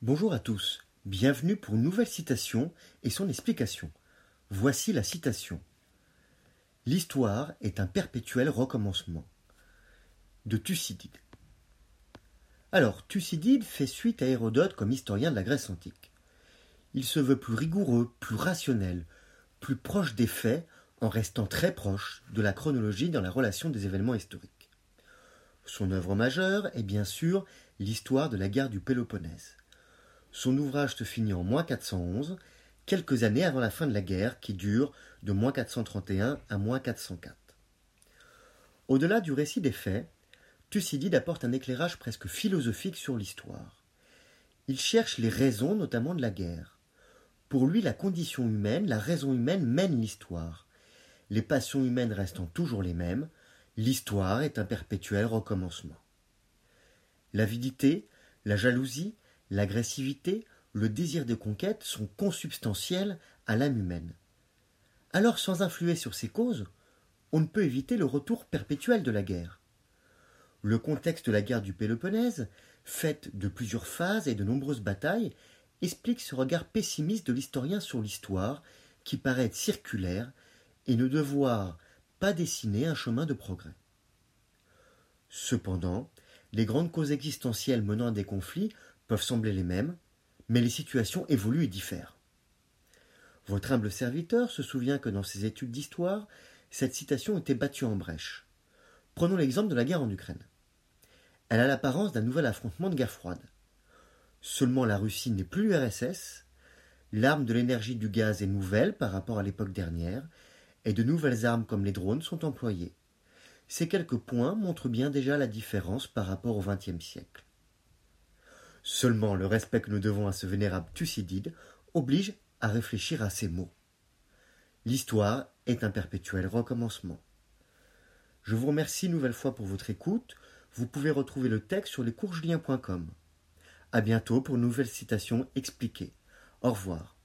Bonjour à tous, bienvenue pour une nouvelle citation et son explication. Voici la citation. L'histoire est un perpétuel recommencement. De Thucydide. Alors, Thucydide fait suite à Hérodote comme historien de la Grèce antique. Il se veut plus rigoureux, plus rationnel, plus proche des faits en restant très proche de la chronologie dans la relation des événements historiques. Son œuvre majeure est bien sûr l'histoire de la guerre du Péloponnèse. Son ouvrage se finit en moins 411, quelques années avant la fin de la guerre qui dure de moins 431 à moins 404. Au-delà du récit des faits, Thucydide apporte un éclairage presque philosophique sur l'histoire. Il cherche les raisons notamment de la guerre. Pour lui, la condition humaine, la raison humaine mène l'histoire. Les passions humaines restant toujours les mêmes, l'histoire est un perpétuel recommencement. L'avidité, la jalousie, l'agressivité, le désir de conquête sont consubstantiels à l'âme humaine. Alors, sans influer sur ces causes, on ne peut éviter le retour perpétuel de la guerre. Le contexte de la guerre du Péloponnèse, faite de plusieurs phases et de nombreuses batailles, explique ce regard pessimiste de l'historien sur l'histoire, qui paraît circulaire et ne devoir pas dessiner un chemin de progrès. Cependant, les grandes causes existentielles menant à des conflits peuvent sembler les mêmes, mais les situations évoluent et diffèrent. Votre humble serviteur se souvient que dans ses études d'histoire, cette citation était battue en brèche. Prenons l'exemple de la guerre en Ukraine. Elle a l'apparence d'un nouvel affrontement de guerre froide. Seulement la Russie n'est plus l'URSS, l'arme de l'énergie du gaz est nouvelle par rapport à l'époque dernière, et de nouvelles armes comme les drones sont employées. Ces quelques points montrent bien déjà la différence par rapport au XXe siècle. Seulement le respect que nous devons à ce vénérable Thucydide oblige à réfléchir à ces mots. L'histoire est un perpétuel recommencement. Je vous remercie une nouvelle fois pour votre écoute. Vous pouvez retrouver le texte sur lescoursjulien.com. À bientôt pour une nouvelle citation expliquée. Au revoir.